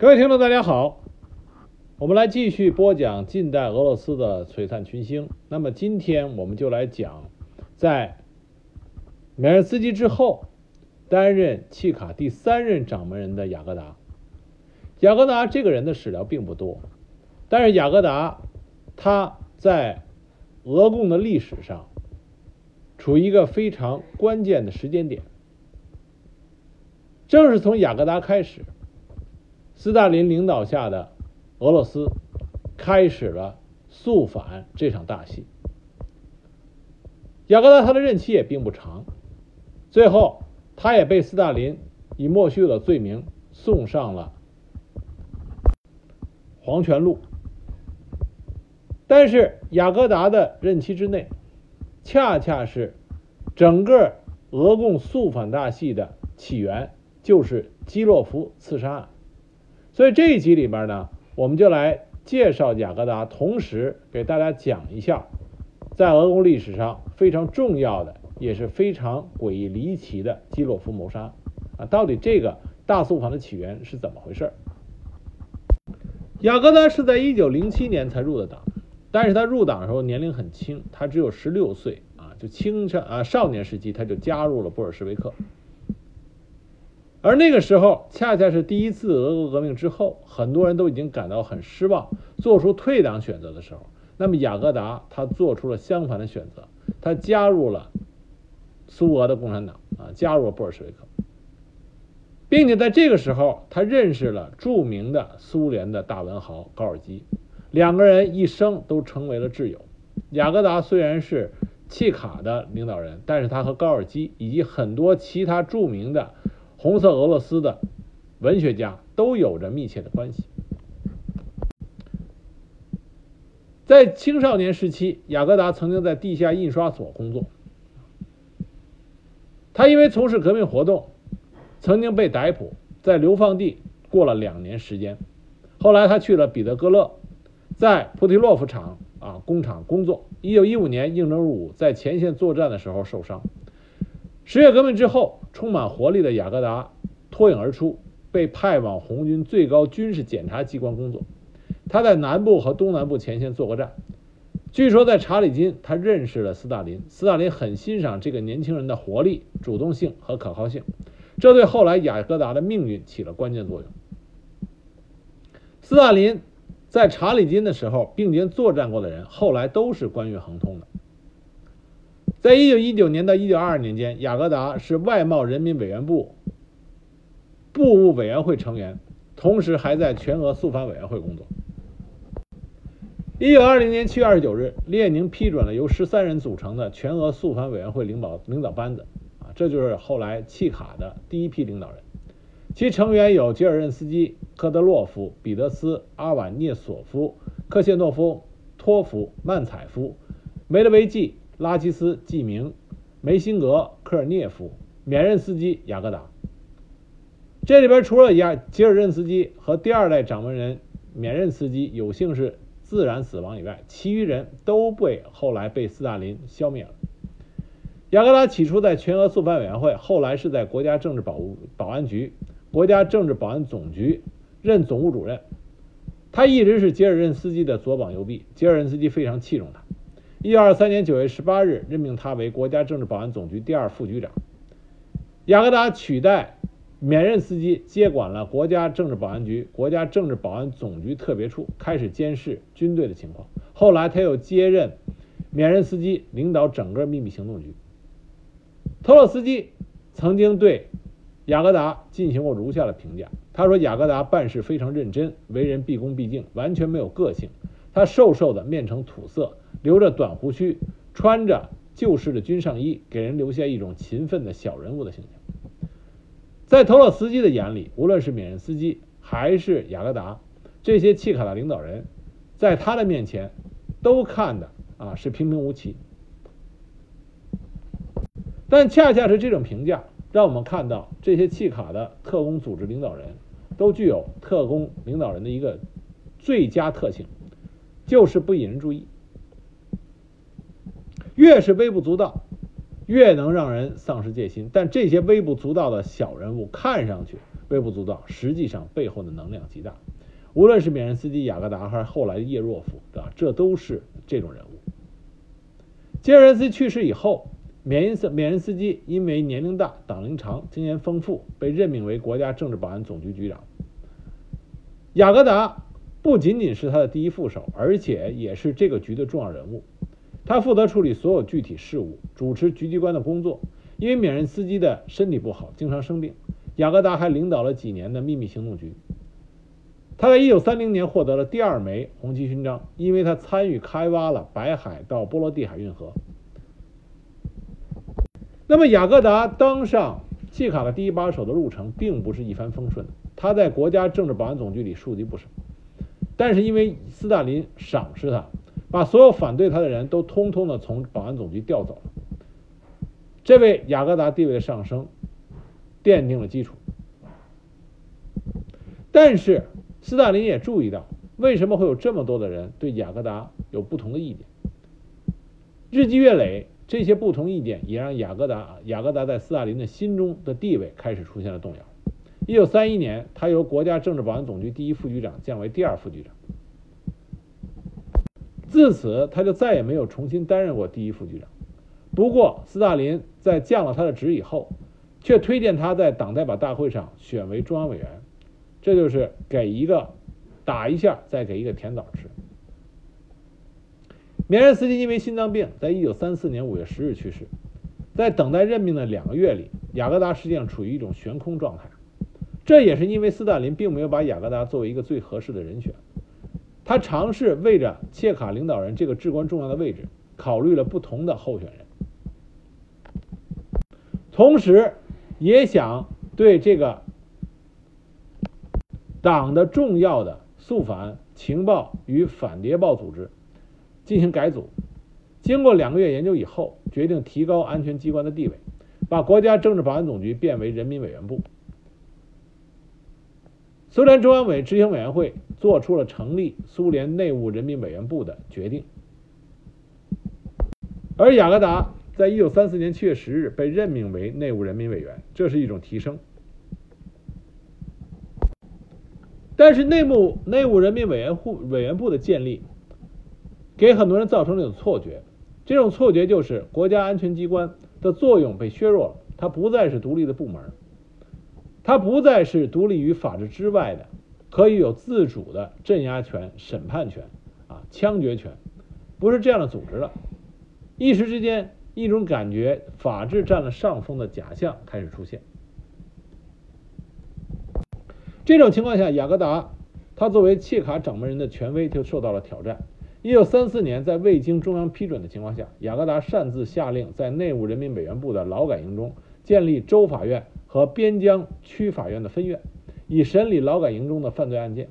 各位听众，大家好，我们来继续播讲近代俄罗斯的璀璨群星。那么今天我们就来讲，在梅尔斯基之后担任契卡第三任掌门人的雅各达。雅各达这个人的史料并不多，但是雅各达他在俄共的历史上处于一个非常关键的时间点，正是从雅各达开始。斯大林领导下的俄罗斯开始了肃反这场大戏。雅各达他的任期也并不长，最后他也被斯大林以莫须有的罪名送上了黄泉路。但是雅各达的任期之内，恰恰是整个俄共肃反大戏的起源，就是基洛夫刺杀案。所以这一集里边呢，我们就来介绍雅各达，同时给大家讲一下，在俄国历史上非常重要的，也是非常诡异离奇的基洛夫谋杀啊，到底这个大肃反的起源是怎么回事？雅各达是在一九零七年才入的党，但是他入党的时候年龄很轻，他只有十六岁啊，就青少啊少年时期他就加入了布尔什维克。而那个时候，恰恰是第一次俄国革命之后，很多人都已经感到很失望，做出退党选择的时候。那么雅各达他做出了相反的选择，他加入了苏俄的共产党啊，加入了布尔什维克，并且在这个时候，他认识了著名的苏联的大文豪高尔基，两个人一生都成为了挚友。雅各达虽然是契卡的领导人，但是他和高尔基以及很多其他著名的。红色俄罗斯的文学家都有着密切的关系。在青少年时期，雅各达曾经在地下印刷所工作。他因为从事革命活动，曾经被逮捕，在流放地过了两年时间。后来他去了彼得格勒，在普提洛夫厂啊工厂工作。一九一五年应征入伍，在前线作战的时候受伤。十月革命之后，充满活力的雅各达脱颖而出，被派往红军最高军事检察机关工作。他在南部和东南部前线做过战。据说在查理金，他认识了斯大林。斯大林很欣赏这个年轻人的活力、主动性和可靠性，这对后来雅各达的命运起了关键作用。斯大林在查理金的时候并肩作战过的人，后来都是官运亨通的。在一九一九年到一九二二年间，雅各达是外贸人民委员部部务委员会成员，同时还在全俄肃反委员会工作。一九二零年七月二十九日，列宁批准了由十三人组成的全俄肃反委员会领导领导班子，啊，这就是后来契卡的第一批领导人，其成员有吉尔任斯基、科德洛夫、彼得斯、阿瓦涅索夫、克谢诺夫、托夫、曼采夫、梅德韦季。拉基斯、季明、梅辛格、科尔涅夫、缅任斯基、雅各达。这里边除了雅吉尔任斯基和第二代掌门人缅任斯基有幸是自然死亡以外，其余人都被后来被斯大林消灭了。雅各达起初在全俄肃反委员会，后来是在国家政治保保安局、国家政治保安总局任总务主任。他一直是吉尔任斯基的左膀右臂，吉尔任斯基非常器重他。一九二三年九月十八日，任命他为国家政治保安总局第二副局长。雅各达取代缅任斯基，接管了国家政治保安局、国家政治保安总局特别处，开始监视军队的情况。后来，他又接任缅任斯基，领导整个秘密行动局。托洛斯基曾经对雅各达进行过如下的评价：他说，雅各达办事非常认真，为人毕恭毕敬，完全没有个性。他瘦瘦的，面呈土色。留着短胡须，穿着旧式的军上衣，给人留下一种勤奋的小人物的形象。在托洛斯基的眼里，无论是缅任斯基还是雅各达这些契卡的领导人，在他的面前，都看的啊是平平无奇。但恰恰是这种评价，让我们看到这些契卡的特工组织领导人都具有特工领导人的一个最佳特性，就是不引人注意。越是微不足道，越能让人丧失戒心。但这些微不足道的小人物，看上去微不足道，实际上背后的能量极大。无论是缅人斯基、雅各达还是后来的叶若夫，对吧？这都是这种人物。吉尔任斯基去世以后，缅因斯缅人斯基因为年龄大、党龄长、经验丰富，被任命为国家政治保安总局局长。雅各达不仅仅是他的第一副手，而且也是这个局的重要人物。他负责处理所有具体事务，主持局机关的工作。因为缅人斯基的身体不好，经常生病，雅各达还领导了几年的秘密行动局。他在1930年获得了第二枚红旗勋章，因为他参与开挖了白海到波罗的海运河。那么，雅各达当上契卡的第一把手的路程并不是一帆风顺的。他在国家政治保安总局里树敌不少，但是因为斯大林赏识他，把所有反对他的人都通通的从保安总局调走了。这位雅各达地位的上升，奠定了基础。但是斯大林也注意到，为什么会有这么多的人对雅各达有不同的意见？日积月累，这些不同意见也让雅各达雅各达在斯大林的心中的地位开始出现了动摇。一九三一年，他由国家政治保安总局第一副局长降为第二副局长。自此，他就再也没有重新担任过第一副局长。不过，斯大林在降了他的职以后，却推荐他在党代表大会上选为中央委员。这就是给一个打一下，再给一个甜枣吃。缅人斯基因为心脏病，在一九三四年五月十日去世。在等待任命的两个月里，雅各达实际上处于一种悬空状态。这也是因为斯大林并没有把雅各达作为一个最合适的人选，他尝试为着切卡领导人这个至关重要的位置，考虑了不同的候选人，同时也想对这个党的重要的肃反情报与反谍报组织进行改组。经过两个月研究以后，决定提高安全机关的地位，把国家政治保安总局变为人民委员部。苏联中央委执行委员会做出了成立苏联内务人民委员部的决定，而雅各达在一九三四年七月十日被任命为内务人民委员，这是一种提升。但是内务内务人民委员会委员部的建立，给很多人造成了一种错觉，这种错觉就是国家安全机关的作用被削弱了，它不再是独立的部门。它不再是独立于法治之外的，可以有自主的镇压权、审判权、啊枪决权，不是这样的组织了。一时之间，一种感觉法治占了上风的假象开始出现。这种情况下，雅各达他作为契卡掌门人的权威就受到了挑战。一九三四年，在未经中央批准的情况下，雅各达擅自下令在内务人民委员部的劳改营中建立州法院。和边疆区法院的分院，以审理劳改营中的犯罪案件。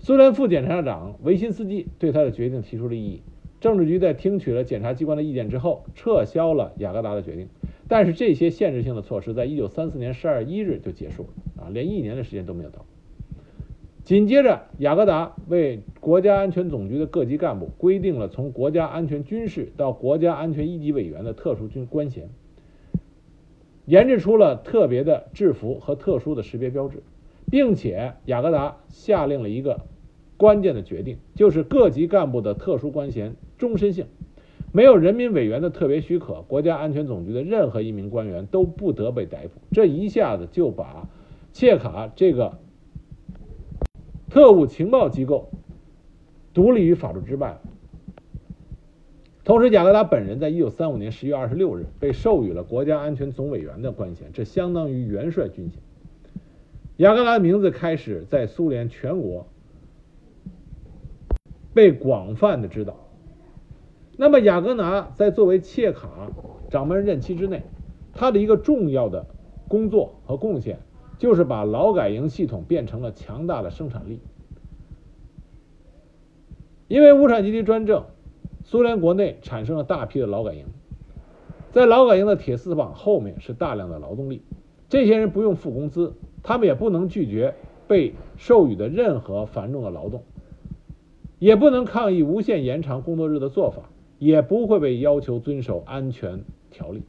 苏联副检察长维辛斯基对他的决定提出了异议。政治局在听取了检察机关的意见之后，撤销了雅各达的决定。但是这些限制性的措施在一九三四年十二月一日就结束了，啊，连一年的时间都没有到。紧接着，雅各达为国家安全总局的各级干部规定了从国家安全军事到国家安全一级委员的特殊军官衔。研制出了特别的制服和特殊的识别标志，并且雅各达下令了一个关键的决定，就是各级干部的特殊官衔终身性，没有人民委员的特别许可，国家安全总局的任何一名官员都不得被逮捕。这一下子就把切卡这个特务情报机构独立于法律之外。同时，雅各达本人在一九三五年十月二十六日被授予了国家安全总委员的官衔，这相当于元帅军衔。雅各达的名字开始在苏联全国被广泛的知道。那么，雅各达在作为切卡掌门任期之内，他的一个重要的工作和贡献，就是把劳改营系统变成了强大的生产力。因为无产阶级专政。苏联国内产生了大批的劳改营，在劳改营的铁丝网后面是大量的劳动力，这些人不用付工资，他们也不能拒绝被授予的任何繁重的劳动，也不能抗议无限延长工作日的做法，也不会被要求遵守安全条例。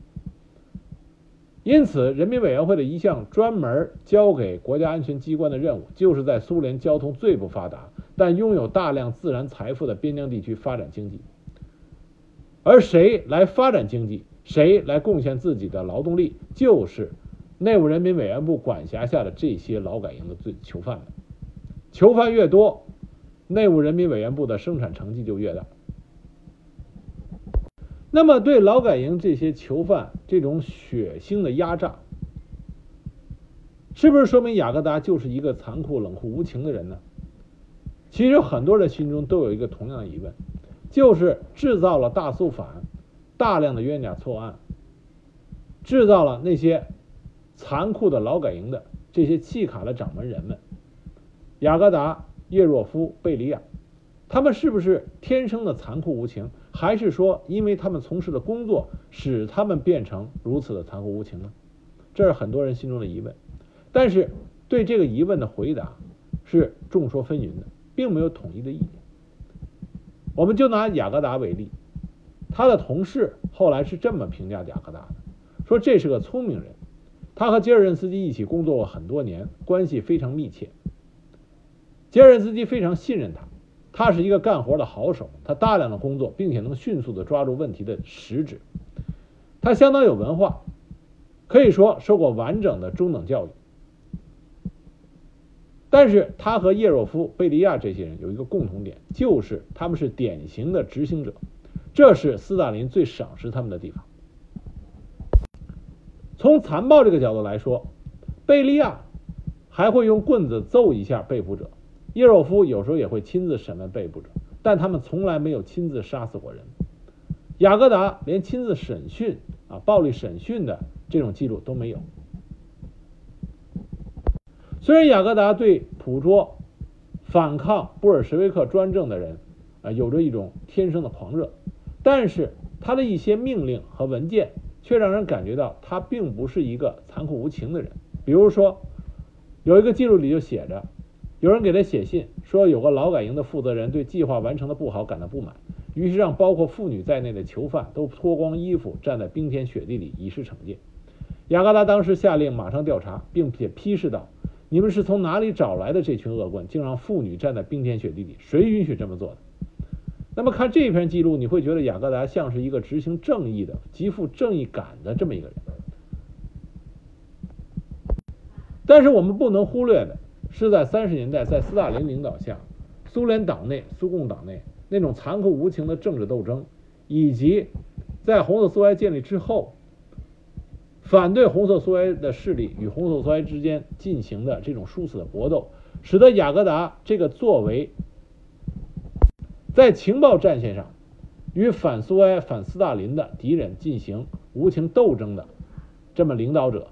因此，人民委员会的一项专门交给国家安全机关的任务，就是在苏联交通最不发达但拥有大量自然财富的边疆地区发展经济。而谁来发展经济，谁来贡献自己的劳动力，就是内务人民委员部管辖下的这些劳改营的罪囚犯们。囚犯越多，内务人民委员部的生产成绩就越大。那么，对劳改营这些囚犯这种血腥的压榨，是不是说明雅各达就是一个残酷、冷酷无情的人呢？其实，很多人心中都有一个同样的疑问。就是制造了大肃反，大量的冤假错案，制造了那些残酷的劳改营的这些契卡的掌门人们，雅各达、叶若夫、贝利亚，他们是不是天生的残酷无情，还是说因为他们从事的工作使他们变成如此的残酷无情呢？这是很多人心中的疑问。但是对这个疑问的回答是众说纷纭的，并没有统一的意见。我们就拿雅各达为例，他的同事后来是这么评价雅各达的：说这是个聪明人，他和吉尔任斯基一起工作过很多年，关系非常密切。吉尔任斯基非常信任他，他是一个干活的好手，他大量的工作，并且能迅速的抓住问题的实质。他相当有文化，可以说受过完整的中等教育。但是他和叶若夫、贝利亚这些人有一个共同点，就是他们是典型的执行者，这是斯大林最赏识他们的地方。从残暴这个角度来说，贝利亚还会用棍子揍一下被捕者，叶若夫有时候也会亲自审问被捕者，但他们从来没有亲自杀死过人。雅各达连亲自审讯啊，暴力审讯的这种记录都没有。虽然雅各达对捕捉、反抗布尔什维克专政的人啊有着一种天生的狂热，但是他的一些命令和文件却让人感觉到他并不是一个残酷无情的人。比如说，有一个记录里就写着，有人给他写信说，有个劳改营的负责人对计划完成的不好感到不满，于是让包括妇女在内的囚犯都脱光衣服站在冰天雪地里以示惩戒。雅各达当时下令马上调查，并且批示道。你们是从哪里找来的这群恶棍？竟让妇女站在冰天雪地里，谁允许这么做的？那么看这篇记录，你会觉得雅各达像是一个执行正义的、极富正义感的这么一个人。但是我们不能忽略的是，在三十年代，在斯大林领导下，苏联党内、苏共党内那种残酷无情的政治斗争，以及在红色苏维埃建立之后。反对红色苏维埃的势力与红色苏维埃之间进行的这种殊死的搏斗，使得雅各达这个作为在情报战线上与反苏维埃、反斯大林的敌人进行无情斗争的这么领导者，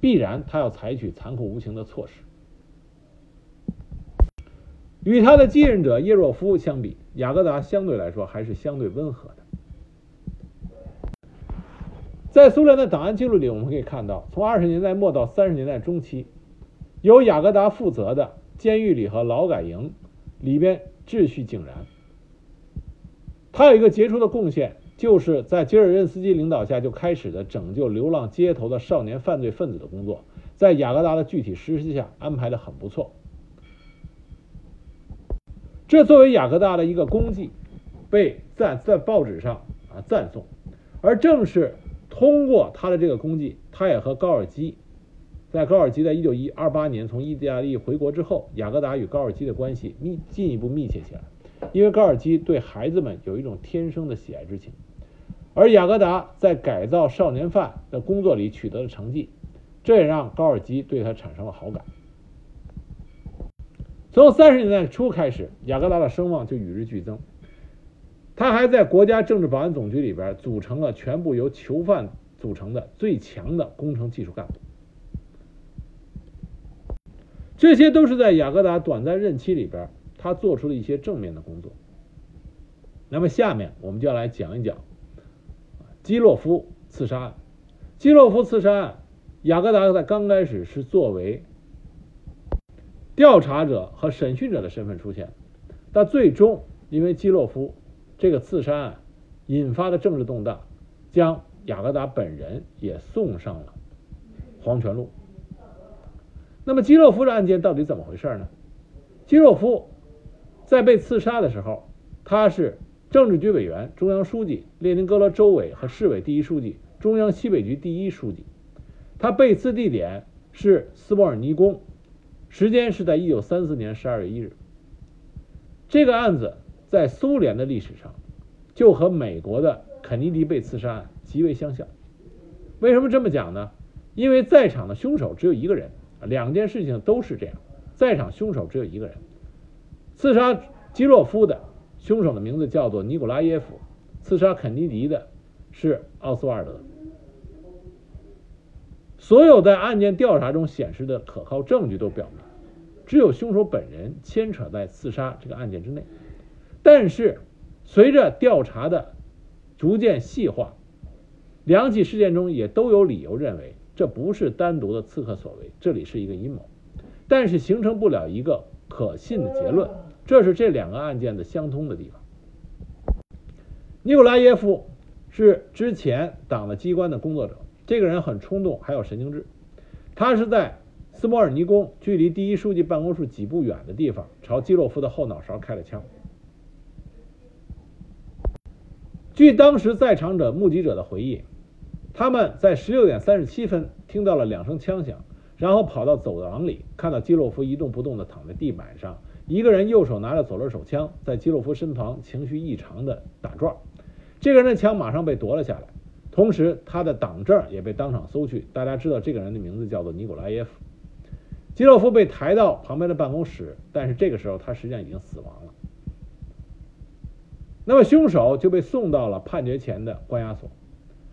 必然他要采取残酷无情的措施。与他的继任者叶若夫相比，雅各达相对来说还是相对温和的。在苏联的档案记录里，我们可以看到，从二十年代末到三十年代中期，由雅各达负责的监狱里和劳改营里边秩序井然。他有一个杰出的贡献，就是在吉尔任斯基领导下就开始的拯救流浪街头的少年犯罪分子的工作，在雅各达的具体实施下安排的很不错。这作为雅各达的一个功绩，被赞在报纸上啊赞颂，而正是。通过他的这个功绩，他也和高尔基，在高尔基在一九一二八年从意大利回国之后，雅各达与高尔基的关系密进一步密切起来，因为高尔基对孩子们有一种天生的喜爱之情，而雅各达在改造少年犯的工作里取得了成绩，这也让高尔基对他产生了好感。从三十年代初开始，雅各达的声望就与日俱增。他还在国家政治保安总局里边组成了全部由囚犯组成的最强的工程技术干部，这些都是在雅各达短暂任期里边他做出的一些正面的工作。那么下面我们就要来讲一讲基洛夫刺杀案。基洛夫刺杀案，雅各达在刚开始是作为调查者和审讯者的身份出现，但最终因为基洛夫。这个刺杀案引发的政治动荡，将雅各达本人也送上了黄泉路。那么基洛夫的案件到底怎么回事呢？基洛夫在被刺杀的时候，他是政治局委员、中央书记、列宁格勒州委和市委第一书记、中央西北局第一书记。他被刺地点是斯莫尔尼宫，时间是在一九三四年十二月一日。这个案子在苏联的历史上就和美国的肯尼迪被刺杀案极为相像。为什么这么讲呢？因为在场的凶手只有一个人。两件事情都是这样，在场凶手只有一个人，刺杀基洛夫的凶手的名字叫做尼古拉耶夫，刺杀肯尼迪的是奥斯瓦尔德。所有在案件调查中显示的可靠证据都表明，只有凶手本人牵扯在刺杀这个案件之内。但是，随着调查的逐渐细化，两起事件中也都有理由认为。这不是单独的刺客所为，这里是一个阴谋，但是形成不了一个可信的结论。这是这两个案件的相通的地方。尼古拉耶夫是之前党的机关的工作者，这个人很冲动，还有神经质。他是在斯摩尔尼宫距离第一书记办公室几步远的地方，朝基洛夫的后脑勺开了枪。据当时在场者目击者的回忆。他们在十六点三十七分听到了两声枪响，然后跑到走廊里，看到基洛夫一动不动地躺在地板上，一个人右手拿着左轮手枪，在基洛夫身旁情绪异常地打转。这个人的枪马上被夺了下来，同时他的党证也被当场搜去。大家知道这个人的名字叫做尼古拉耶夫。基洛夫被抬到旁边的办公室，但是这个时候他实际上已经死亡了。那么凶手就被送到了判决前的关押所。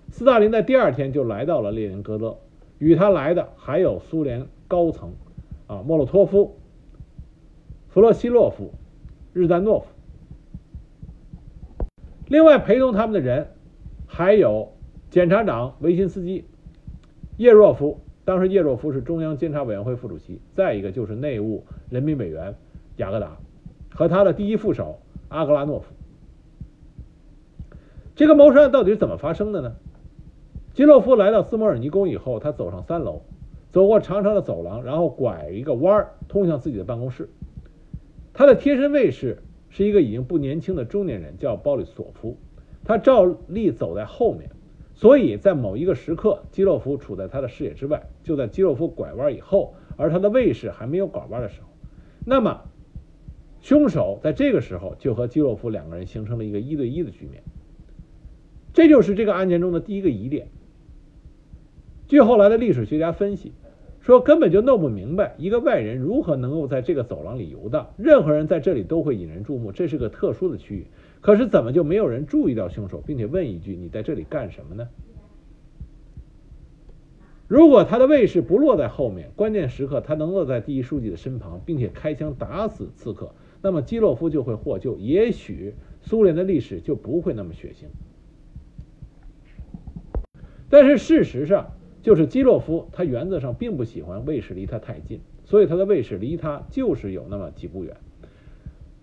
斯大林在第二天就来到了列宁格勒，与他来的还有苏联高层，啊，莫洛托夫、弗洛西洛夫、日丹诺夫。另外陪同他们的人还有检察长维辛斯基、叶若夫，当时叶若夫是中央监察委员会副主席，再一个就是内务人民委员雅各达和他的第一副手阿格拉诺夫。这个谋杀案到底是怎么发生的呢？基洛夫来到斯摩尔尼宫以后，他走上三楼，走过长长的走廊，然后拐一个弯儿，通向自己的办公室。他的贴身卫士是一个已经不年轻的中年人，叫鲍里索夫。他照例走在后面，所以在某一个时刻，基洛夫处在他的视野之外。就在基洛夫拐弯以后，而他的卫士还没有拐弯的时候，那么凶手在这个时候就和基洛夫两个人形成了一个一对一的局面。这就是这个案件中的第一个疑点。据后来的历史学家分析，说根本就弄不明白一个外人如何能够在这个走廊里游荡。任何人在这里都会引人注目，这是个特殊的区域。可是怎么就没有人注意到凶手，并且问一句：“你在这里干什么呢？”如果他的卫士不落在后面，关键时刻他能落在第一书记的身旁，并且开枪打死刺客，那么基洛夫就会获救。也许苏联的历史就不会那么血腥。但是事实上，就是基洛夫，他原则上并不喜欢卫士离他太近，所以他的卫士离他就是有那么几步远。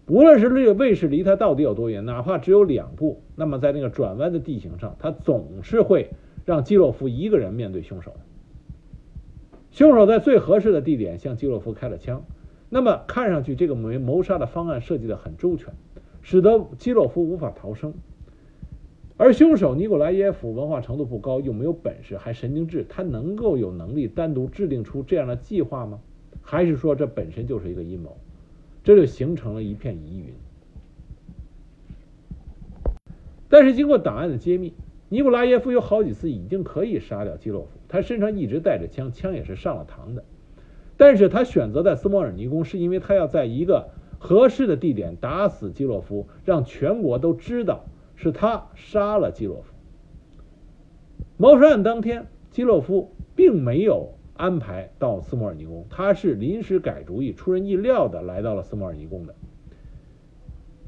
无论是这个卫士离他到底有多远，哪怕只有两步，那么在那个转弯的地形上，他总是会让基洛夫一个人面对凶手。凶手在最合适的地点向基洛夫开了枪，那么看上去这个谋谋杀的方案设计的很周全，使得基洛夫无法逃生。而凶手尼古拉耶夫文化程度不高，又没有本事，还神经质，他能够有能力单独制定出这样的计划吗？还是说这本身就是一个阴谋？这就形成了一片疑云。但是经过档案的揭秘，尼古拉耶夫有好几次已经可以杀掉基洛夫，他身上一直带着枪，枪也是上了膛的。但是他选择在斯摩尔尼宫，是因为他要在一个合适的地点打死基洛夫，让全国都知道。是他杀了基洛夫。谋杀案当天，基洛夫并没有安排到斯摩尔尼宫，他是临时改主意、出人意料的来到了斯摩尔尼宫的。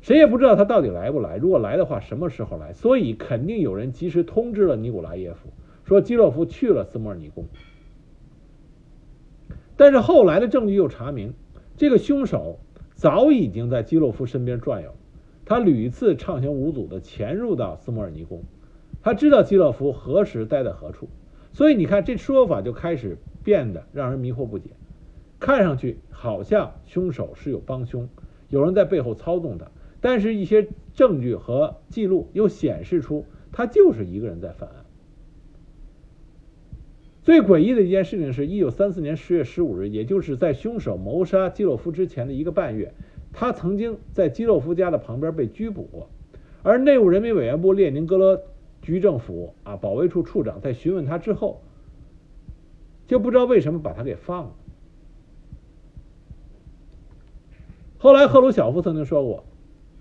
谁也不知道他到底来不来，如果来的话，什么时候来？所以肯定有人及时通知了尼古拉耶夫，说基洛夫去了斯摩尔尼宫。但是后来的证据又查明，这个凶手早已经在基洛夫身边转悠。他屡次畅行无阻地潜入到斯摩尔尼宫，他知道基洛夫何时待在何处，所以你看，这说法就开始变得让人迷惑不解。看上去好像凶手是有帮凶，有人在背后操纵他，但是一些证据和记录又显示出他就是一个人在犯案。最诡异的一件事情是，一九三四年十月十五日，也就是在凶手谋杀基洛夫之前的一个半月，他曾经在基洛夫家的旁边被拘捕过。而内务人民委员部列宁格勒局政府啊保卫处处长在询问他之后，就不知道为什么把他给放了。后来赫鲁晓夫曾经说过。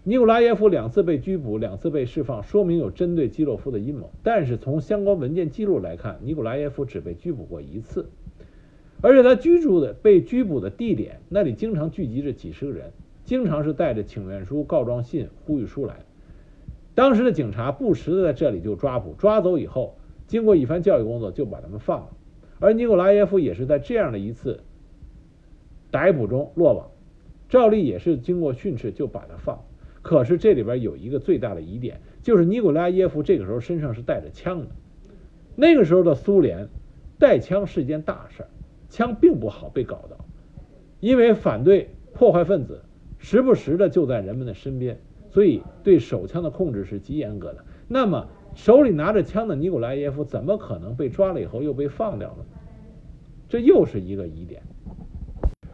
尼古拉耶夫两次被拘捕，两次被释放，说明有针对基洛夫的阴谋。但是从相关文件记录来看，尼古拉耶夫只被拘捕过一次，而且他居住的被拘捕的地点那里经常聚集着几十个人，经常是带着请愿书、告状信、呼吁书来。当时的警察不时的在这里就抓捕，抓走以后，经过一番教育工作就把他们放了。而尼古拉耶夫也是在这样的一次逮捕中落网，照例也是经过训斥就把他放。可是这里边有一个最大的疑点，就是尼古拉耶夫这个时候身上是带着枪的。那个时候的苏联，带枪是一件大事儿，枪并不好被搞到，因为反对破坏分子时不时的就在人们的身边，所以对手枪的控制是极严格的。那么手里拿着枪的尼古拉耶夫怎么可能被抓了以后又被放掉了？这又是一个疑点。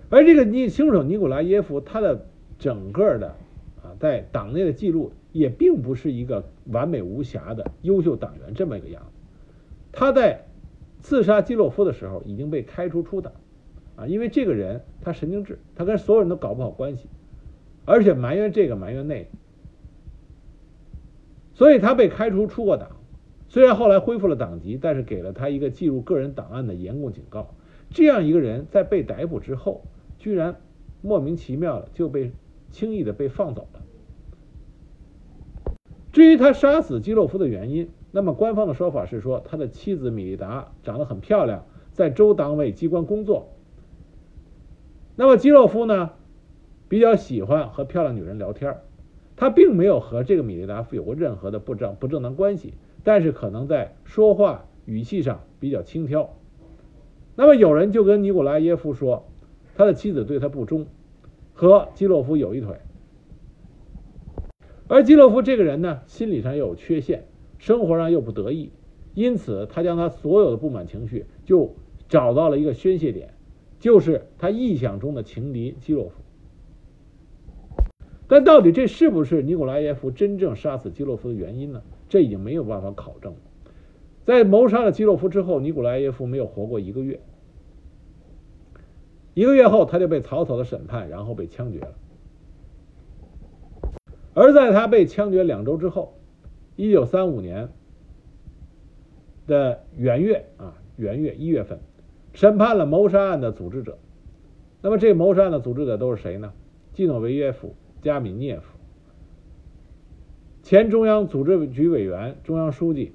而这个尼凶手尼古拉耶夫，他的整个的啊。在党内的记录也并不是一个完美无瑕的优秀党员这么一个样子。他在刺杀基洛夫的时候已经被开除出党，啊，因为这个人他神经质，他跟所有人都搞不好关系，而且埋怨这个埋怨那个，所以他被开除出过党。虽然后来恢复了党籍，但是给了他一个记录个人档案的严控警告。这样一个人在被逮捕之后，居然莫名其妙的就被轻易的被放走了。至于他杀死基洛夫的原因，那么官方的说法是说他的妻子米利达长得很漂亮，在州党委机关工作。那么基洛夫呢，比较喜欢和漂亮女人聊天，他并没有和这个米利达夫有过任何的不正不正当关系，但是可能在说话语气上比较轻佻。那么有人就跟尼古拉耶夫说，他的妻子对他不忠，和基洛夫有一腿。而基洛夫这个人呢，心理上又有缺陷，生活上又不得意，因此他将他所有的不满情绪就找到了一个宣泄点，就是他臆想中的情敌基洛夫。但到底这是不是尼古拉耶夫真正杀死基洛夫的原因呢？这已经没有办法考证了。在谋杀了基洛夫之后，尼古拉耶夫没有活过一个月，一个月后他就被草草的审判，然后被枪决了。而在他被枪决两周之后，一九三五年的元月啊，元月一月份，审判了谋杀案的组织者。那么，这谋杀案的组织者都是谁呢？季诺维耶夫、加米涅夫，前中央组织局委员、中央书记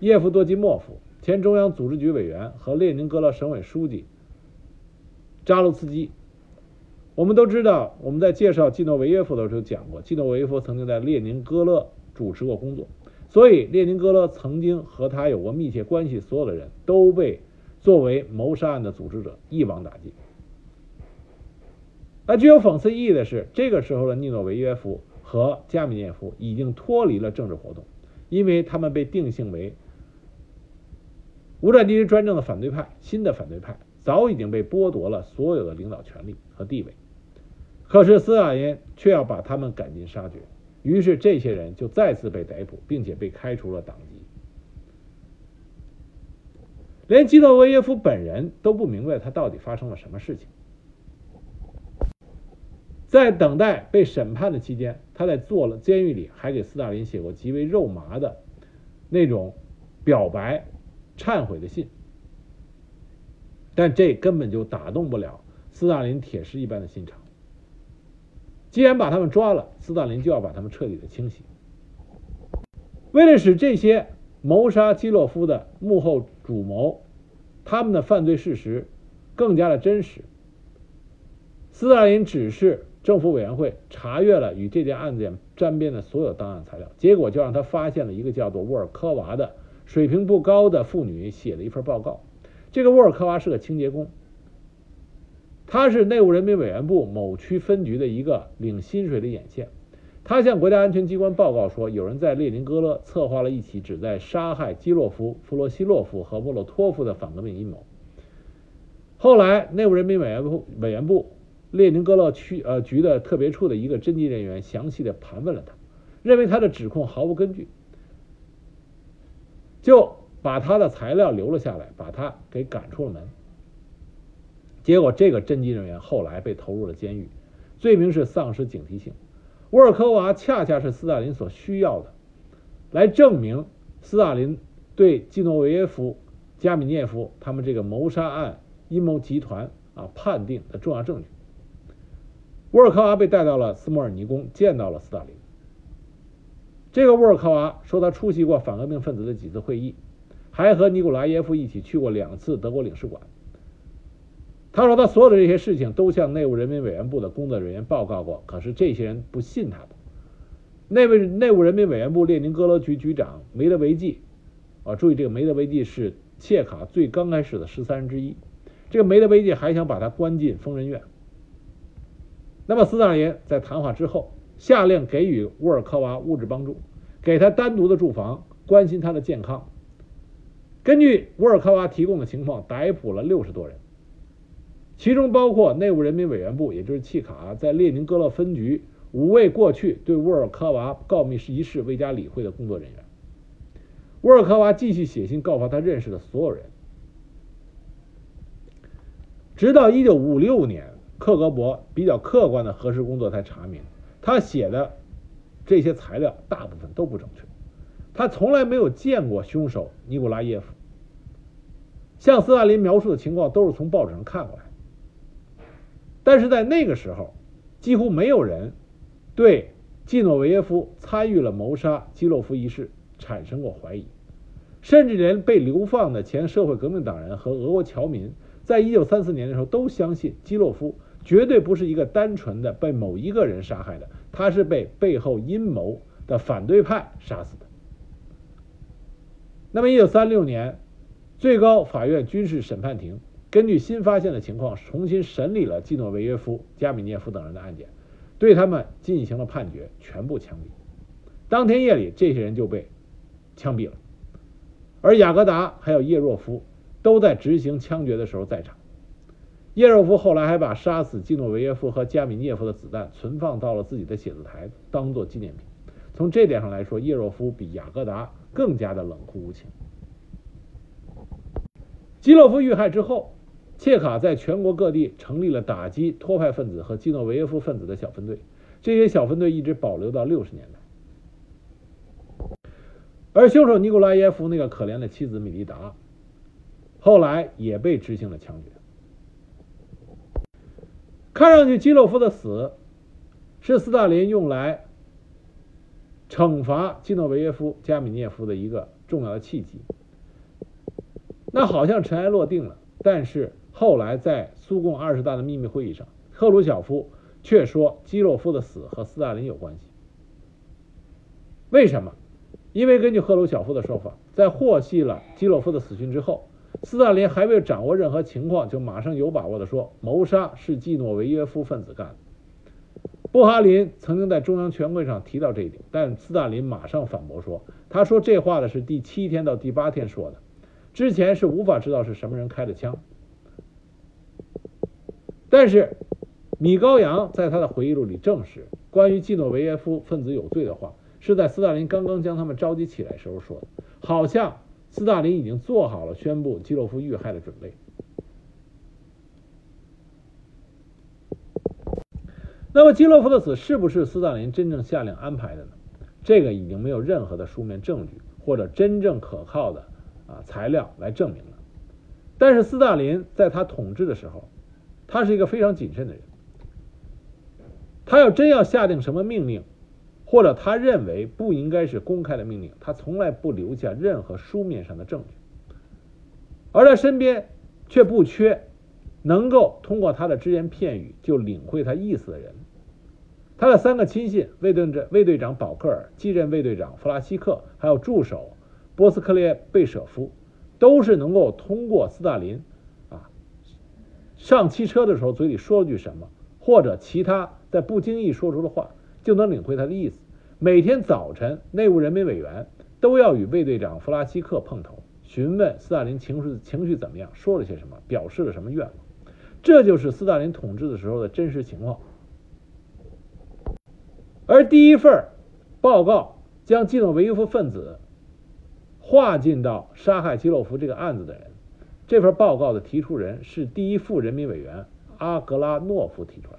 叶夫多基莫夫，前中央组织局委员和列宁格勒省委书记扎卢茨基。我们都知道，我们在介绍季诺维耶夫的时候讲过，季诺维耶夫曾经在列宁格勒主持过工作，所以列宁格勒曾经和他有过密切关系，所有的人都被作为谋杀案的组织者一网打尽。而具有讽刺意义的是，这个时候的尼诺维耶夫和加米涅夫已经脱离了政治活动，因为他们被定性为无产阶级专政的反对派，新的反对派早已经被剥夺了所有的领导权利和地位。可是斯大林却要把他们赶尽杀绝，于是这些人就再次被逮捕，并且被开除了党籍。连基诺维耶夫本人都不明白他到底发生了什么事情。在等待被审判的期间，他在坐了监狱里，还给斯大林写过极为肉麻的那种表白、忏悔的信，但这根本就打动不了斯大林铁石一般的心肠。既然把他们抓了，斯大林就要把他们彻底的清洗。为了使这些谋杀基洛夫的幕后主谋，他们的犯罪事实更加的真实，斯大林指示政府委员会查阅了与这件案件沾边的所有档案材料，结果就让他发现了一个叫做沃尔科娃的水平不高的妇女写了一份报告。这个沃尔科娃是个清洁工，他是内务人民委员部某区分局的一个领薪水的眼线。他向国家安全机关报告说，有人在列宁格勒策划了一起旨在杀害基洛夫、弗罗西洛夫和莫洛托夫的反革命阴谋。后来，内务人民委员部委员部列宁格勒区呃局的特别处的一个侦缉人员详细的盘问了他，认为他的指控毫无根据，就把他的材料留了下来，把他给赶出了门。结果，这个侦缉人员后来被投入了监狱，罪名是丧失警惕性。沃尔科娃恰恰是斯大林所需要的，来证明斯大林对季诺维耶夫、加米涅夫他们这个谋杀案阴谋集团啊判定的重要证据。沃尔科娃被带到了斯莫尔尼宫，见到了斯大林。这个沃尔科娃说，他出席过反革命分子的几次会议，还和尼古拉耶夫一起去过两次德国领事馆。他说，他所有的这些事情都向内务人民委员部的工作人员报告过，可是这些人不信他的。内务内务人民委员部列宁格勒局局长梅德韦季，啊，注意这个梅德韦季是切卡最刚开始的十三人之一。这个梅德韦季还想把他关进疯人院。那么斯大林在谈话之后，下令给予沃尔科娃物质帮助，给他单独的住房，关心他的健康。根据沃尔科娃提供的情况，逮捕了六十多人。其中包括内务人民委员部，也就是契卡在列宁格勒分局五位过去对沃尔科娃告密一事未加理会的工作人员。沃尔科娃继续写信告发他认识的所有人，直到一九五六年，克格勃比较客观的核实工作才查明，他写的这些材料大部分都不正确，他从来没有见过凶手尼古拉耶夫，向斯大林描述的情况都是从报纸上看过来。但是在那个时候，几乎没有人对季诺维耶夫参与了谋杀基洛夫一事产生过怀疑，甚至连被流放的前社会革命党人和俄国侨民，在一九三四年的时候都相信基洛夫绝对不是一个单纯的被某一个人杀害的，他是被背后阴谋的反对派杀死的。那么，一九三六年，最高法院军事审判庭。根据新发现的情况，重新审理了季诺维耶夫、加米涅夫等人的案件，对他们进行了判决，全部枪毙。当天夜里，这些人就被枪毙了，而雅各达还有叶若夫都在执行枪决的时候在场。叶若夫后来还把杀死基诺维耶夫和加米涅夫的子弹存放到了自己的写字台，当做纪念品。从这点上来说，叶若夫比雅各达更加的冷酷无情。基洛夫遇害之后。切卡在全国各地成立了打击托派分子和基诺维耶夫分子的小分队，这些小分队一直保留到六十年代。而凶手尼古拉耶夫那个可怜的妻子米利达，后来也被执行了枪决。看上去基洛夫的死是斯大林用来惩罚基诺维耶夫、加米涅夫的一个重要的契机。那好像尘埃落定了，但是。后来在苏共二十大的秘密会议上，赫鲁晓夫却说基洛夫的死和斯大林有关系。为什么？因为根据赫鲁晓夫的说法，在获悉了基洛夫的死讯之后，斯大林还未掌握任何情况，就马上有把握的说谋杀是季诺维耶夫分子干的。布哈林曾经在中央全会上提到这一点，但斯大林马上反驳说，他说这话的是第七天到第八天说的，之前是无法知道是什么人开的枪。但是，米高扬在他的回忆录里证实，关于季诺维耶夫分子有罪的话，是在斯大林刚刚将他们召集起来时候说的，好像斯大林已经做好了宣布基洛夫遇害的准备。那么，基洛夫的死是不是斯大林真正下令安排的呢？这个已经没有任何的书面证据或者真正可靠的啊材料来证明了。但是，斯大林在他统治的时候。他是一个非常谨慎的人，他要真要下定什么命令，或者他认为不应该是公开的命令，他从来不留下任何书面上的证据，而他身边却不缺能够通过他的只言片语就领会他意思的人。他的三个亲信卫队长卫队长保克尔、继任卫队长弗拉西克，还有助手波斯克列贝舍夫，都是能够通过斯大林啊上汽车的时候嘴里说了句什么，或者其他在不经意说出的话，就能领会他的意思。每天早晨，内务人民委员都要与卫队长弗拉西克碰头，询问斯大林情绪情绪怎么样，说了些什么，表示了什么愿望。这就是斯大林统治的时候的真实情况。而第一份报告将基诺维耶夫分子划进到杀害基洛夫这个案子的人，这份报告的提出人是第一副人民委员阿格拉诺夫提出来。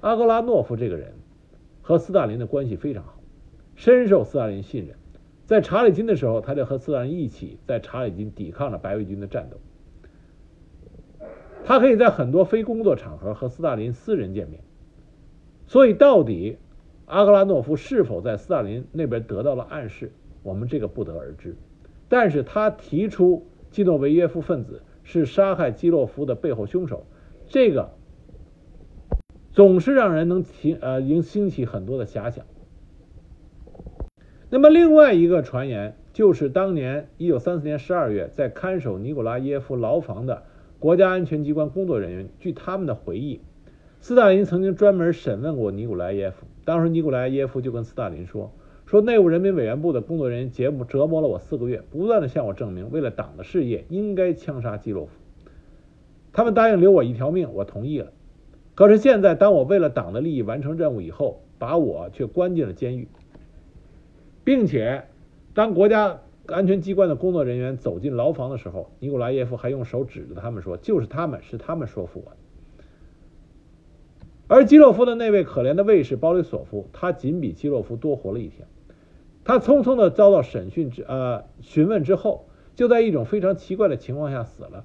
阿格拉诺夫这个人和斯大林的关系非常好，深受斯大林信任。在查理金的时候，他就和斯大林一起在查理金抵抗了白卫军的战斗。他可以在很多非工作场合和斯大林私人见面。所以，到底阿格拉诺夫是否在斯大林那边得到了暗示，我们这个不得而知。但是他提出基诺维耶夫分子是杀害基洛夫的背后凶手，这个总是让人能提呃，能兴起很多的遐想。那么，另外一个传言就是当年一九三四年十二月，在看守尼古拉耶夫牢房的国家安全机关工作人员，据他们的回忆，斯大林曾经专门审问过尼古拉耶夫。当时尼古拉耶夫就跟斯大林说：“说内务人民委员部的工作人员折磨折磨了我四个月，不断的向我证明，为了党的事业，应该枪杀基洛夫。他们答应留我一条命，我同意了。可是现在，当我为了党的利益完成任务以后，把我却关进了监狱。”并且，当国家安全机关的工作人员走进牢房的时候，尼古拉耶夫还用手指着他们说：“就是他们，是他们说服我的。”而基洛夫的那位可怜的卫士鲍里索夫，他仅比基洛夫多活了一天。他匆匆的遭到审讯之呃询问之后，就在一种非常奇怪的情况下死了。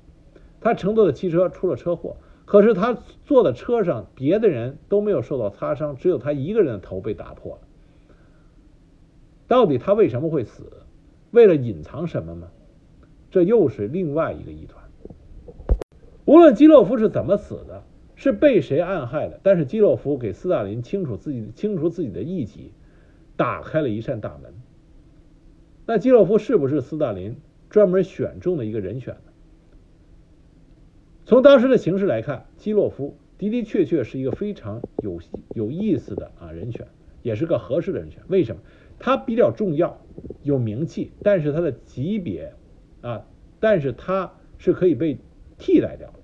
他乘坐的汽车出了车祸，可是他坐的车上别的人都没有受到擦伤，只有他一个人的头被打破了。到底他为什么会死？为了隐藏什么吗？这又是另外一个疑团。无论基洛夫是怎么死的，是被谁暗害的，但是基洛夫给斯大林清楚自己清除自己的异己，打开了一扇大门。那基洛夫是不是斯大林专门选中的一个人选呢？从当时的形势来看，基洛夫的的确确是一个非常有有意思的啊人选，也是个合适的人选。为什么？他比较重要，有名气，但是他的级别啊，但是他是可以被替代掉的。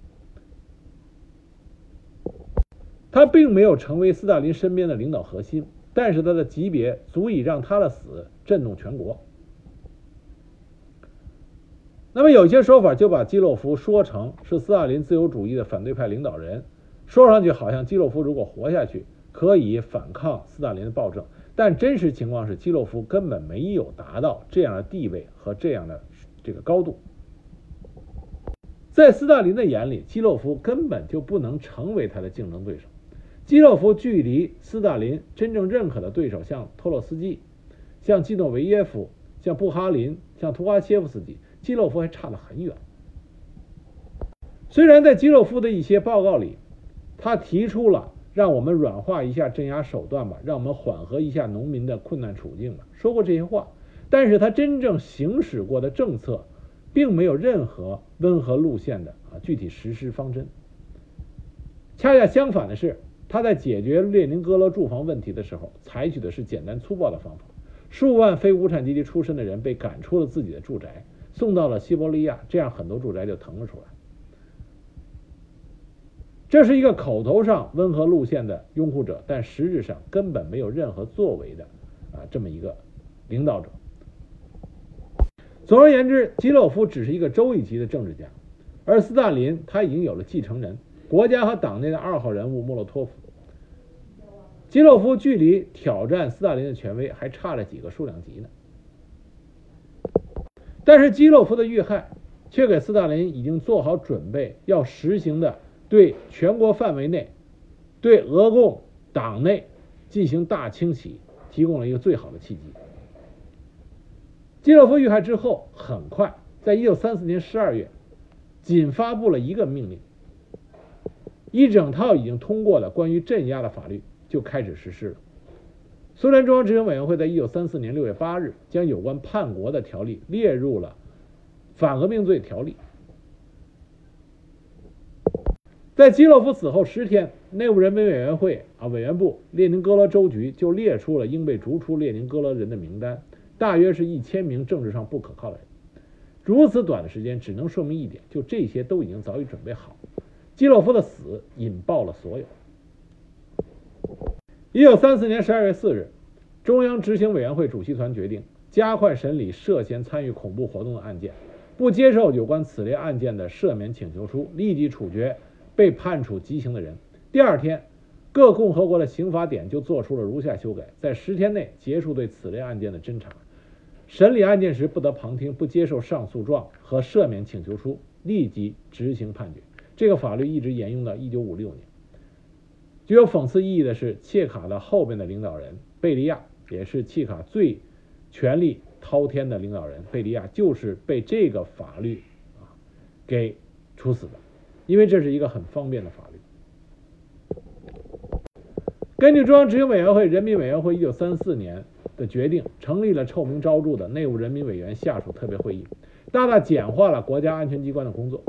他并没有成为斯大林身边的领导核心，但是他的级别足以让他的死震动全国。那么有些说法就把基洛夫说成是斯大林自由主义的反对派领导人，说上去好像基洛夫如果活下去，可以反抗斯大林的暴政。但真实情况是，基洛夫根本没有达到这样的地位和这样的这个高度。在斯大林的眼里，基洛夫根本就不能成为他的竞争对手。基洛夫距离斯大林真正认可的对手，像托洛斯基、像基诺维耶夫、像布哈林、像图哈切夫斯基，基洛夫还差得很远。虽然在基洛夫的一些报告里，他提出了。让我们软化一下镇压手段吧，让我们缓和一下农民的困难处境吧。说过这些话，但是他真正行使过的政策，并没有任何温和路线的啊具体实施方针。恰恰相反的是，他在解决列宁格勒住房问题的时候，采取的是简单粗暴的方法。数万非无产阶级出身的人被赶出了自己的住宅，送到了西伯利亚，这样很多住宅就腾了出来。这是一个口头上温和路线的拥护者，但实质上根本没有任何作为的啊这么一个领导者。总而言之，基洛夫只是一个州一级的政治家，而斯大林他已经有了继承人，国家和党内的二号人物莫洛托夫。基洛夫距离挑战斯大林的权威还差了几个数量级呢。但是基洛夫的遇害，却给斯大林已经做好准备要实行的。对全国范围内，对俄共党内进行大清洗，提供了一个最好的契机。基洛夫遇害之后，很快，在一九三四年十二月，仅发布了一个命令，一整套已经通过的关于镇压的法律就开始实施了。苏联中央执行委员会在一九三四年六月八日将有关叛国的条例列入了反革命罪条例。在基洛夫死后十天，内务人民委员会啊委员部列宁格勒州局就列出了应被逐出列宁格勒人的名单，大约是一千名政治上不可靠的人。如此短的时间，只能说明一点，就这些都已经早已准备好。基洛夫的死引爆了所有。一九三四年十二月四日，中央执行委员会主席团决定加快审理涉嫌参与恐怖活动的案件，不接受有关此类案件的赦免请求书，立即处决。被判处极刑的人，第二天，各共和国的刑法典就做出了如下修改：在十天内结束对此类案件的侦查，审理案件时不得旁听，不接受上诉状和赦免请求书，立即执行判决。这个法律一直沿用到一九五六年。具有讽刺意义的是，切卡的后边的领导人贝利亚，也是契卡最权力滔天的领导人，贝利亚就是被这个法律啊给处死的。因为这是一个很方便的法律。根据中央执行委员会人民委员会一九三四年的决定，成立了臭名昭著的内务人民委员下属特别会议，大大简化了国家安全机关的工作。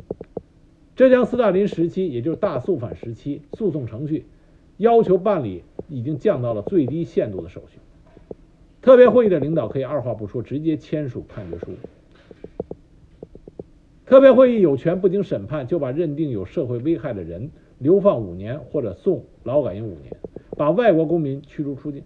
这将斯大林时期，也就是大肃反时期，诉讼程序要求办理已经降到了最低限度的手续。特别会议的领导可以二话不说，直接签署判决书。特别会议有权不经审判就把认定有社会危害的人流放五年或者送劳改营五年，把外国公民驱逐出境。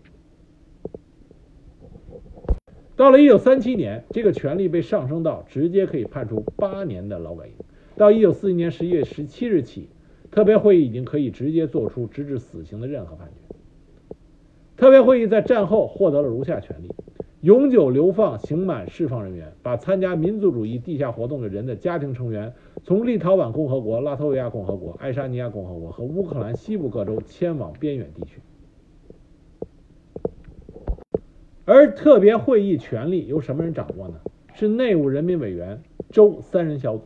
到了一九三七年，这个权利被上升到直接可以判处八年的劳改营。到一九四一年十一月十七日起，特别会议已经可以直接做出直至死刑的任何判决。特别会议在战后获得了如下权利。永久流放刑满释放人员，把参加民族主义地下活动的人的家庭成员从立陶宛共和国、拉脱维亚共和国、爱沙尼亚共和国和乌克兰西部各州迁往边远地区。而特别会议权力由什么人掌握呢？是内务人民委员州三人小组。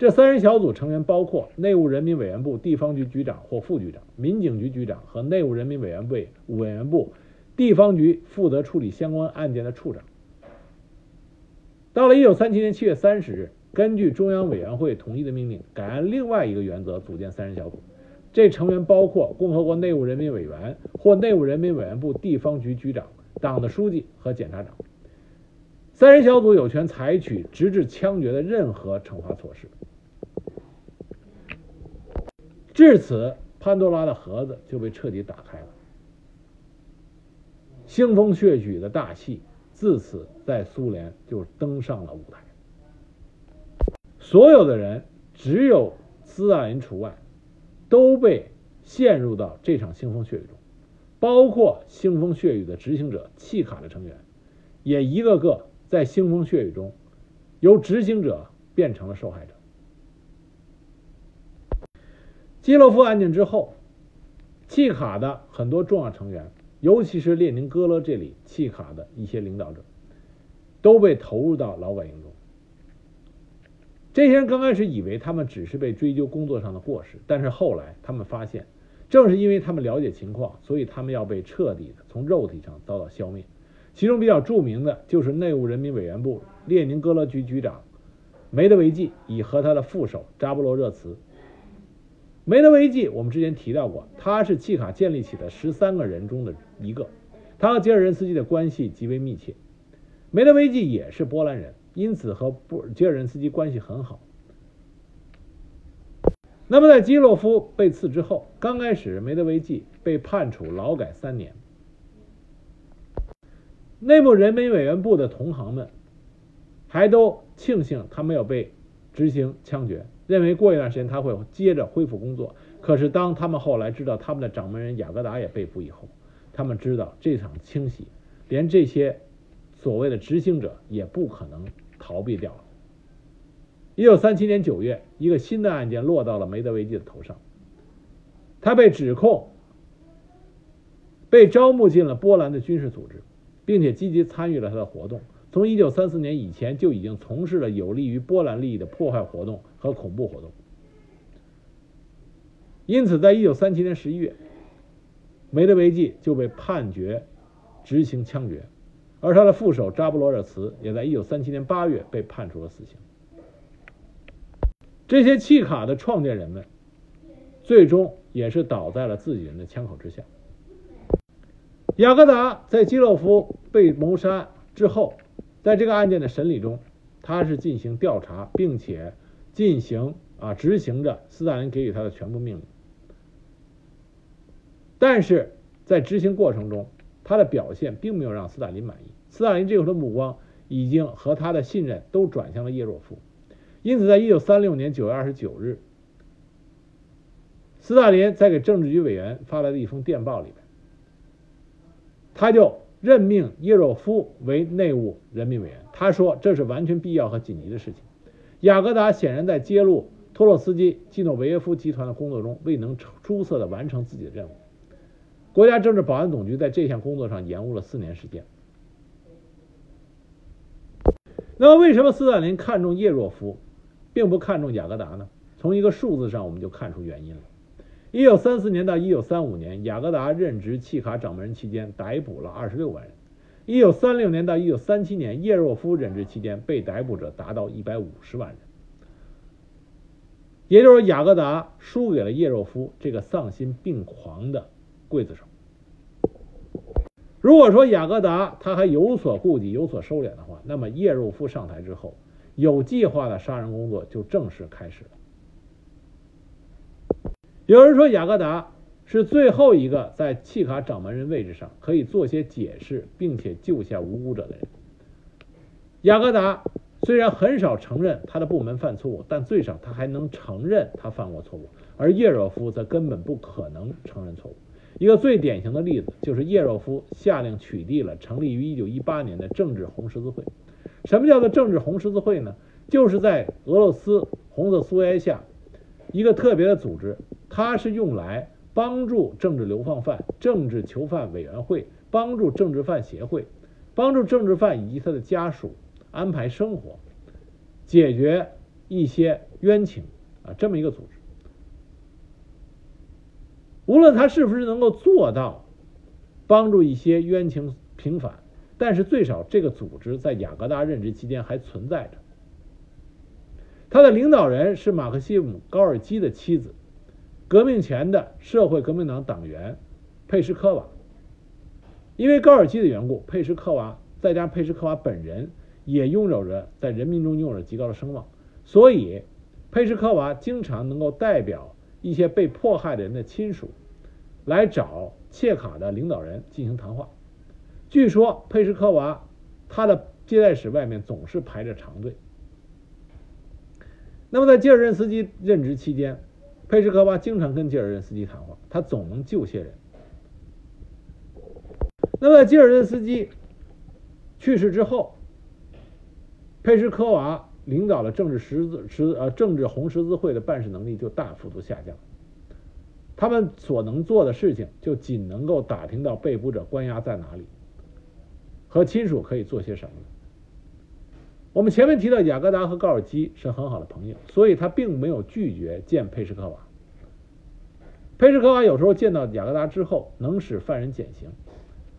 这三人小组成员包括内务人民委员部地方局局长或副局长、民警局局长和内务人民委员会委员部。地方局负责处理相关案件的处长。到了一九三七年七月三十日，根据中央委员会统一的命令，改按另外一个原则组建三人小组，这成员包括共和国内务人民委员或内务人民委员部地方局局长、党的书记和检察长。三人小组有权采取直至枪决的任何惩罚措施。至此，潘多拉的盒子就被彻底打开了。腥风血雨的大戏自此在苏联就登上了舞台。所有的人，只有斯大林除外，都被陷入到这场腥风血雨中，包括腥风血雨的执行者契卡的成员，也一个个在腥风血雨中由执行者变成了受害者。基洛夫案件之后，契卡的很多重要成员。尤其是列宁格勒这里契卡的一些领导者，都被投入到劳改营中。这些人刚开始以为他们只是被追究工作上的过失，但是后来他们发现，正是因为他们了解情况，所以他们要被彻底的从肉体上遭到消灭。其中比较著名的就是内务人民委员部列宁格勒局局长梅德韦季，以和他的副手扎波罗热茨。梅德韦季，我们之前提到过，他是契卡建立起的十三个人中的一个，他和吉尔任斯基的关系极为密切。梅德韦季也是波兰人，因此和布吉尔任斯基关系很好。那么在基洛夫被刺之后，刚开始梅德韦季被判处劳改三年，内部人民委员部的同行们还都庆幸他没有被执行枪决。认为过一段时间他会接着恢复工作，可是当他们后来知道他们的掌门人雅各达也被捕以后，他们知道这场清洗连这些所谓的执行者也不可能逃避掉了。一九三七年九月，一个新的案件落到了梅德韦季的头上，他被指控被招募进了波兰的军事组织，并且积极参与了他的活动。从一九三四年以前就已经从事了有利于波兰利益的破坏活动和恐怖活动，因此，在一九三七年十一月，梅德韦季就被判决执行枪决，而他的副手扎布罗热茨也在1937年8月被判处了死刑。这些契卡的创建人们，最终也是倒在了自己人的枪口之下。雅各达在基洛夫被谋杀之后，在这个案件的审理中，他是进行调查，并且进行啊执行着斯大林给予他的全部命令。但是在执行过程中，他的表现并没有让斯大林满意。斯大林这时候的目光已经和他的信任都转向了叶若夫，因此，在一九三六年九月二十九日，斯大林在给政治局委员发来的一封电报里面。他就任命叶若夫为内务人民委员。他说这是完全必要和紧急的事情。雅各达显然在揭露托洛斯基、季诺维耶夫集团的工作中未能出色的完成自己的任务。国家政治保安总局在这项工作上延误了四年时间。那么，为什么斯大林看重叶若夫，并不看重雅各达呢？从一个数字上，我们就看出原因了。一九三四年到一九三五年，雅各达任职契卡掌门人期间，逮捕了二十六万人。一九三六年到一九三七年，叶若夫任职期间，被逮捕者达到一百五十万人。也就是雅各达输给了叶若夫这个丧心病狂的刽子手。如果说雅各达他还有所顾忌、有所收敛的话，那么叶若夫上台之后，有计划的杀人工作就正式开始了。有人说，雅各达是最后一个在契卡掌门人位置上可以做些解释，并且救下无辜者的人。雅各达虽然很少承认他的部门犯错误，但最少他还能承认他犯过错误，而叶若夫则根本不可能承认错误。一个最典型的例子就是叶若夫下令取缔了成立于1918年的政治红十字会。什么叫做政治红十字会呢？就是在俄罗斯红色苏维埃下一个特别的组织。它是用来帮助政治流放犯、政治囚犯委员会、帮助政治犯协会、帮助政治犯以及他的家属安排生活、解决一些冤情啊，这么一个组织。无论他是不是能够做到帮助一些冤情平反，但是最少这个组织在雅各达任职期间还存在着。他的领导人是马克西姆·高尔基的妻子。革命前的社会革命党党员佩什科娃，因为高尔基的缘故，佩什科娃再加上佩什科娃本人也拥有着在人民中拥有着极高的声望，所以佩什科娃经常能够代表一些被迫害的人的亲属来找切卡的领导人进行谈话。据说佩什科娃他的接待室外面总是排着长队。那么在吉尔任斯基任职期间。佩什科娃经常跟吉尔任斯基谈话，他总能救些人。那么在，吉尔任斯基去世之后，佩什科娃领导的政治十字十呃政治红十字会的办事能力就大幅度下降。他们所能做的事情，就仅能够打听到被捕者关押在哪里，和亲属可以做些什么。我们前面提到，雅各达和高尔基是很好的朋友，所以他并没有拒绝见佩什科娃。佩什科娃有时候见到雅各达之后，能使犯人减刑，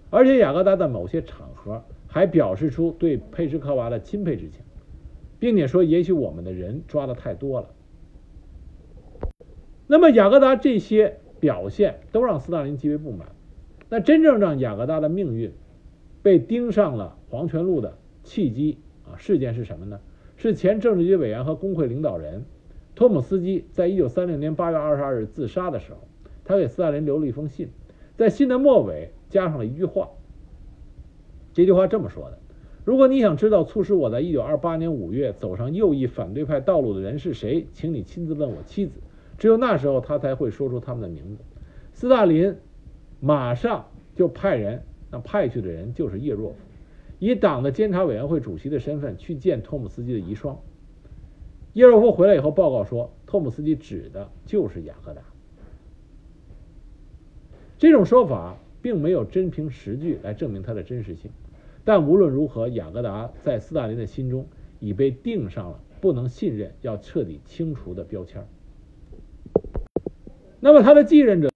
而且雅各达在某些场合还表示出对佩什科娃的钦佩之情，并且说：“也许我们的人抓的太多了。”那么雅各达这些表现都让斯大林极为不满。那真正让雅各达的命运被盯上了黄泉路的契机。事件是什么呢？是前政治局委员和工会领导人托姆斯基在一九三六年八月二十二日自杀的时候，他给斯大林留了一封信，在信的末尾加上了一句话。这句话这么说的：“如果你想知道促使我在一九二八年五月走上右翼反对派道路的人是谁，请你亲自问我妻子。只有那时候，他才会说出他们的名字。”斯大林马上就派人，那派去的人就是叶若夫。以党的监察委员会主席的身份去见托姆斯基的遗孀叶若夫回来以后报告说，托姆斯基指的就是雅各达。这种说法并没有真凭实据来证明它的真实性，但无论如何，雅各达在斯大林的心中已被钉上了不能信任、要彻底清除的标签。那么他的继任者。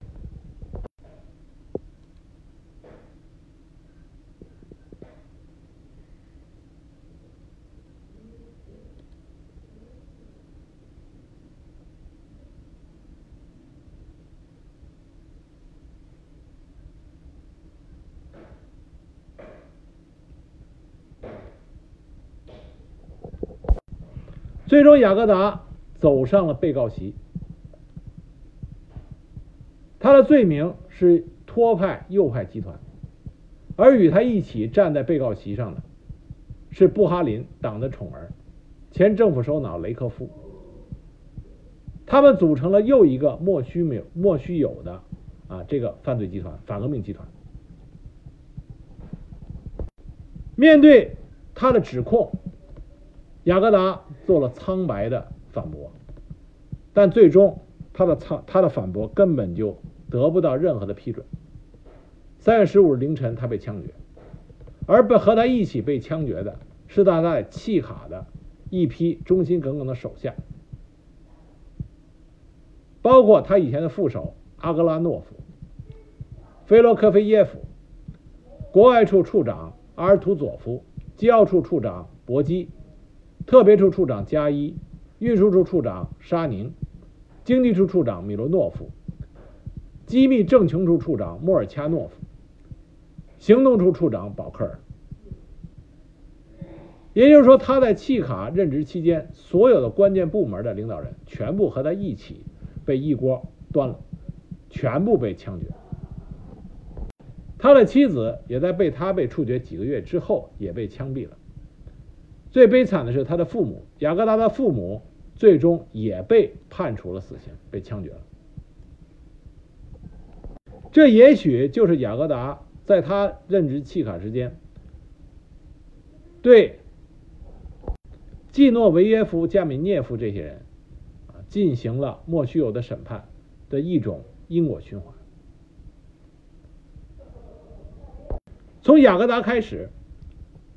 最终，雅各达走上了被告席。他的罪名是托派右派集团，而与他一起站在被告席上的，是布哈林党的宠儿，前政府首脑雷科夫。他们组成了又一个莫须有、莫须有的啊这个犯罪集团——反革命集团。面对他的指控，雅各达做了苍白的反驳，但最终他的苍他的反驳根本就。得不到任何的批准。三月十五日凌晨，他被枪决，而被和他一起被枪决的是他在契卡的一批忠心耿耿的手下，包括他以前的副手阿格拉诺夫、菲罗科菲耶夫、国外处处长阿尔图佐夫、机要处处长博基、特别处处长加伊、运输处处长沙宁、经济处处长米罗诺夫。机密政情处处长莫尔恰诺夫，行动处处长保克尔。也就是说，他在契卡任职期间，所有的关键部门的领导人全部和他一起被一锅端了，全部被枪决。他的妻子也在被他被处决几个月之后也被枪毙了。最悲惨的是，他的父母雅各达的父母最终也被判处了死刑，被枪决了。这也许就是雅各达在他任职契卡之间，对季诺维耶夫、加米涅夫这些人啊进行了莫须有的审判的一种因果循环。从雅各达开始，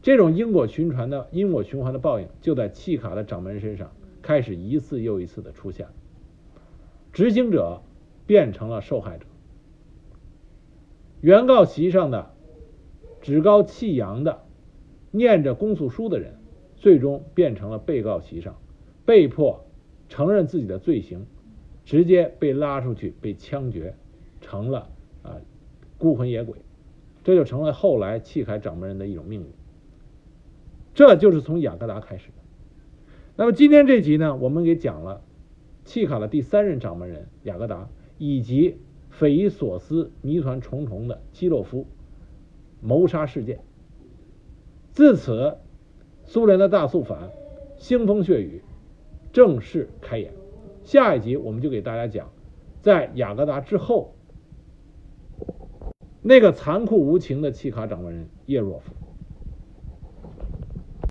这种因果循环的因果循环的报应就在契卡的掌门人身上开始一次又一次的出现，执行者变成了受害者。原告席上的趾高气扬的念着公诉书的人，最终变成了被告席上被迫承认自己的罪行，直接被拉出去被枪决，成了啊孤魂野鬼，这就成了后来契凯掌门人的一种命运。这就是从雅各达开始的。那么今天这集呢，我们给讲了契卡的第三任掌门人雅各达以及。匪夷所思、谜团重重的基洛夫谋杀事件，自此，苏联的大肃反腥风血雨正式开演。下一集我们就给大家讲，在雅各达之后，那个残酷无情的契卡掌门人叶若夫。